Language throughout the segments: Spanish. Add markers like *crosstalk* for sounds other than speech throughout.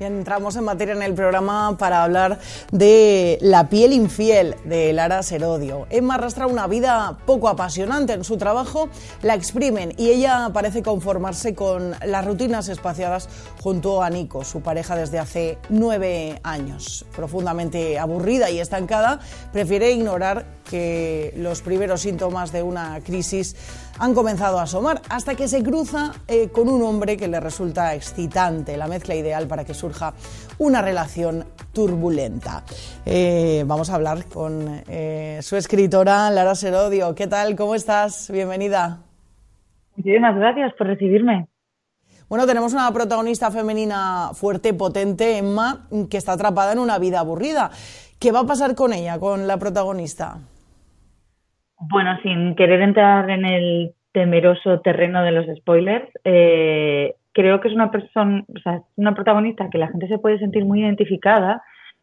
entramos en materia en el programa para hablar de La piel infiel de Lara Serodio. Emma arrastra una vida poco apasionante en su trabajo, la exprimen y ella parece conformarse con las rutinas espaciadas junto a Nico, su pareja desde hace nueve años. Profundamente aburrida y estancada, prefiere ignorar que los primeros síntomas de una crisis han comenzado a asomar hasta que se cruza eh, con un hombre que le resulta excitante, la mezcla ideal para que surja una relación turbulenta. Eh, vamos a hablar con eh, su escritora Lara Serodio. ¿Qué tal? ¿Cómo estás? Bienvenida. Muchísimas gracias por recibirme. Bueno, tenemos una protagonista femenina fuerte, potente, Emma, que está atrapada en una vida aburrida. ¿Qué va a pasar con ella, con la protagonista? Bueno, sin querer entrar en el temeroso terreno de los spoilers, eh, creo que es una persona, o sea, una protagonista que la gente se puede sentir muy identificada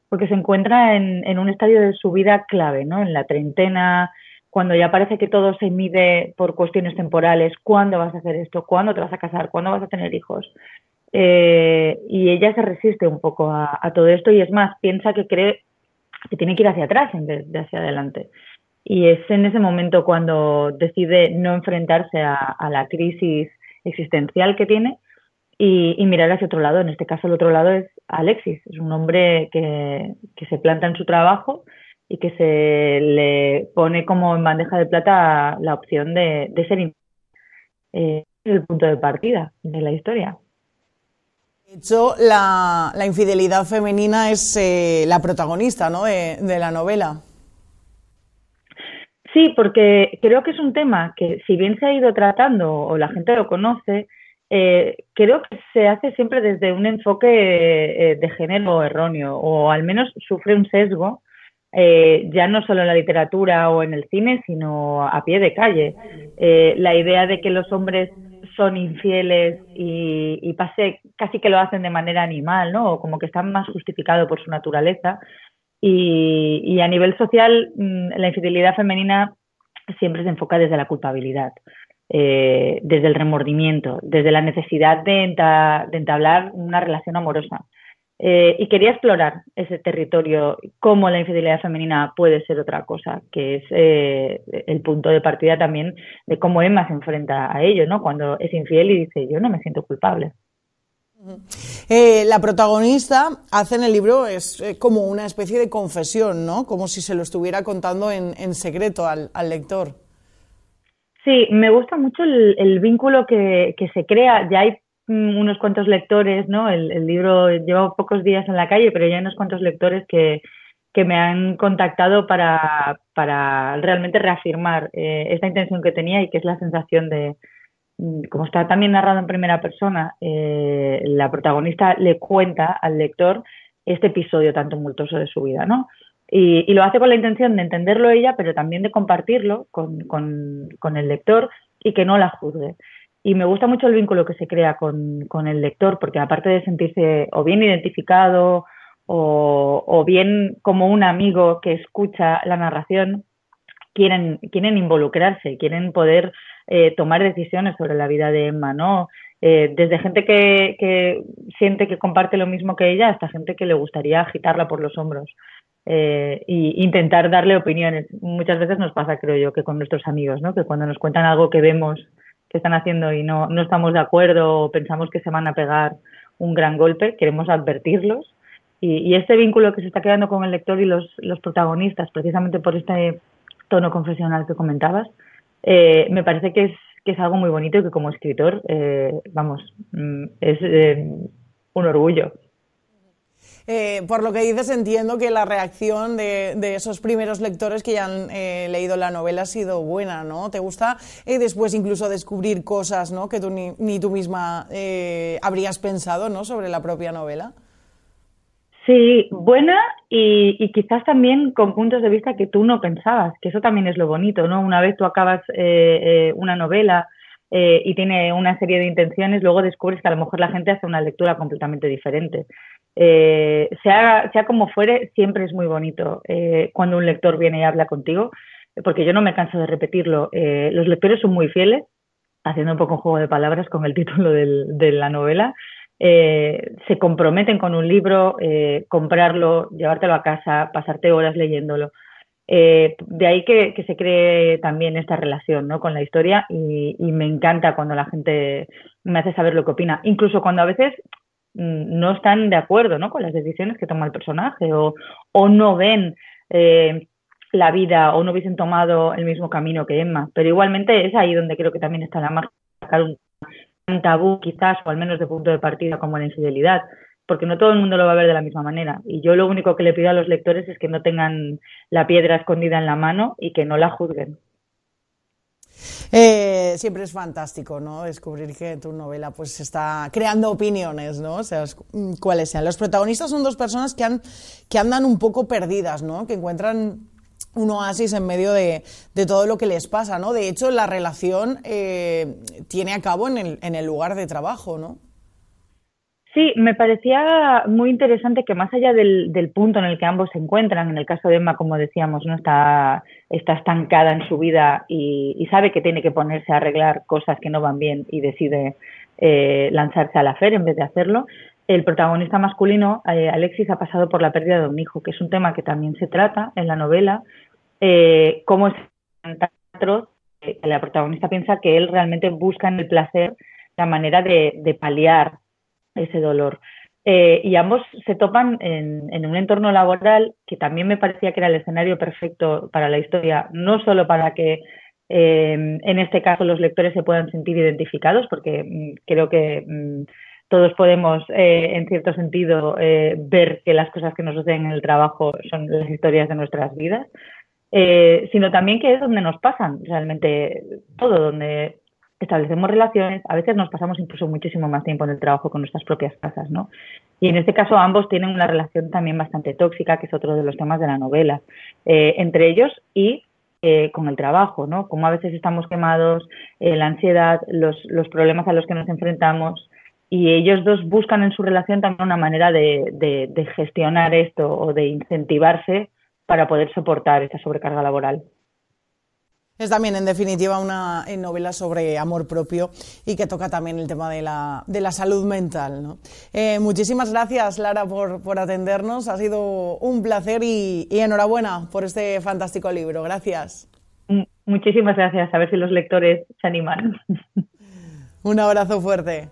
porque se encuentra en, en, un estadio de su vida clave, ¿no? En la treintena, cuando ya parece que todo se mide por cuestiones temporales, cuándo vas a hacer esto, cuándo te vas a casar, cuándo vas a tener hijos. Eh, y ella se resiste un poco a, a, todo esto y es más, piensa que cree que tiene que ir hacia atrás en vez de hacia adelante. Y es en ese momento cuando decide no enfrentarse a, la crisis existencial que tiene y, mirar hacia otro lado. En este caso, el otro lado es Alexis. Es un hombre que, se planta en su trabajo y que se le pone como en bandeja de plata la opción de, ser eh, el punto de partida de la historia. De hecho, la, infidelidad femenina es eh, la protagonista ¿no? de la novela. Sí, porque creo que es un tema que si bien se ha ido tratando o la gente lo conoce, eh, creo que se hace siempre desde un enfoque eh, de género erróneo o al menos sufre un sesgo, eh, ya no solo en la literatura o en el cine, sino a pie de calle. la idea de que los hombres son infieles y, y, pase casi que lo hacen de manera animal, ¿no? O como que están más justificados por su naturaleza, y, a nivel social, mm, la infidelidad femenina siempre se enfoca desde la culpabilidad, eh, desde el remordimiento, desde la necesidad de, entablar una relación amorosa. Eh, y quería explorar ese territorio, cómo la infidelidad femenina puede ser otra cosa, que es eh, el punto de partida también de cómo Emma se enfrenta a ello, ¿no? Cuando es infiel y dice, yo no me siento culpable. Eh, la protagonista hace en el libro es eh, como una especie de confesión, ¿no? Como si se lo estuviera contando en, secreto al, lector. Sí, me gusta mucho el, vínculo que, se crea. Ya hay mm, unos cuantos lectores, ¿no? El, libro lleva pocos días en la calle, pero ya hay unos cuantos lectores que, me han contactado para, realmente reafirmar eh, esta intención que tenía y que es la sensación de, como está también narrado en primera persona, eh, la protagonista le cuenta al lector este episodio tan tumultuoso de su vida, ¿no? Y, lo hace con la intención de entenderlo ella, pero también de compartirlo con, con, el lector y que no la juzgue. Y me gusta mucho el vínculo que se crea con, con el lector, porque aparte de sentirse o bien identificado o, o, bien como un amigo que escucha la narración, quieren, quieren involucrarse, quieren poder eh, tomar decisiones sobre la vida de Emma, ¿no? Eh, desde gente que, que, siente que comparte lo mismo que ella hasta gente que le gustaría agitarla por los hombros eh, e intentar darle opiniones. Muchas veces nos pasa, creo yo, que con nuestros amigos, ¿no? Que cuando nos cuentan algo que vemos que están haciendo y no, no estamos de acuerdo o pensamos que se van a pegar un gran golpe, queremos advertirlos. Y, y este vínculo que se está quedando con el lector y los, los protagonistas, precisamente por este tono confesional que comentabas, eh, me parece que es, que es algo muy bonito que como escritor, eh, vamos, mm, es eh, un orgullo. por lo que dices, entiendo que la reacción de, de esos primeros lectores que ya han leído la novela ha sido buena, ¿no? ¿Te gusta después incluso descubrir cosas ¿no? que tú ni, ni tú misma habrías pensado ¿no? sobre la propia novela? Sí, buena y, quizás también con puntos de vista que tú no pensabas, que eso también es lo bonito, ¿no? Una vez tú acabas eh, eh, una novela eh, y tiene una serie de intenciones, luego descubres que a lo mejor la gente hace una lectura completamente diferente. sea, como fuere, siempre es muy bonito cuando un lector viene y habla contigo, porque yo no me canso de repetirlo. los lectores son muy fieles, haciendo un poco un juego de palabras con el *laughs* título de la novela, eh, se comprometen con un libro, eh, comprarlo, llevártelo a casa, pasarte horas leyéndolo. Eh, de ahí que, se cree también esta relación ¿no? con la historia y, me encanta cuando la gente me hace saber lo que opina, incluso cuando a veces mm, no están de acuerdo ¿no? con las decisiones que toma el personaje o, no ven la vida o no hubiesen tomado el mismo camino que Emma, pero igualmente es ahí donde creo que también está la magia, sacar un tabú quizás, o al menos de punto de partida como la infidelidad, porque no todo el mundo lo va a ver de la misma manera. Y yo lo único que le pido a los lectores es que no tengan la piedra escondida en la mano y que no la juzguen. Eh, siempre es fantástico, ¿no? Descubrir que tu novela pues está creando opiniones, ¿no? O sea, cuáles sean. Los protagonistas son dos personas que, han, que andan un poco perdidas, ¿no? Que encuentran un oasis en medio de, todo lo que les pasa, ¿no? De hecho, la relación eh, tiene a en el, en el lugar de trabajo, ¿no? Sí, me parecía muy interesante que más allá del, punto en el que ambos se encuentran, en el caso de Emma, como decíamos, no está, está estancada en su vida y, sabe que tiene que ponerse a arreglar cosas que no van bien y decide eh, lanzarse a la fe en vez de hacerlo. El protagonista masculino, eh, Alexis, ha pasado por la pérdida de un hijo, que es un tema que también se trata en la novela, eh, cómo es atroz, la protagonista piensa que él realmente busca en el placer la manera de, paliar ese dolor. Eh, y ambos se topan en, un entorno laboral que también me parecía que era el escenario perfecto para la historia, no solo para que eh, en este caso los lectores se puedan sentir identificados, porque mm, creo que mm, todos podemos, en cierto sentido, ver que las cosas que nos suceden en el trabajo son las historias de nuestras vidas, eh, sino también que es donde nos pasan realmente todo, donde establecemos relaciones, a veces nos pasamos incluso muchísimo más tiempo en el trabajo con nuestras propias casas, ¿no? Y en este caso ambos tienen una relación también bastante tóxica, que es otro de los temas de la novela, eh, entre ellos y eh, con el trabajo, ¿no? Como a veces estamos quemados, la ansiedad, los, los, problemas a los que nos enfrentamos, y ellos dos buscan en su relación también una manera de, de gestionar esto o de incentivarse para poder soportar esta sobrecarga laboral. Es también, en definitiva, una novela sobre amor propio y que toca también el tema de la, de la salud mental. Eh, muchísimas gracias, Lara, por, por, atendernos. Ha sido un placer y, y, enhorabuena por este fantástico libro. Gracias. Muchísimas gracias. A ver si los lectores se animan. Un abrazo fuerte.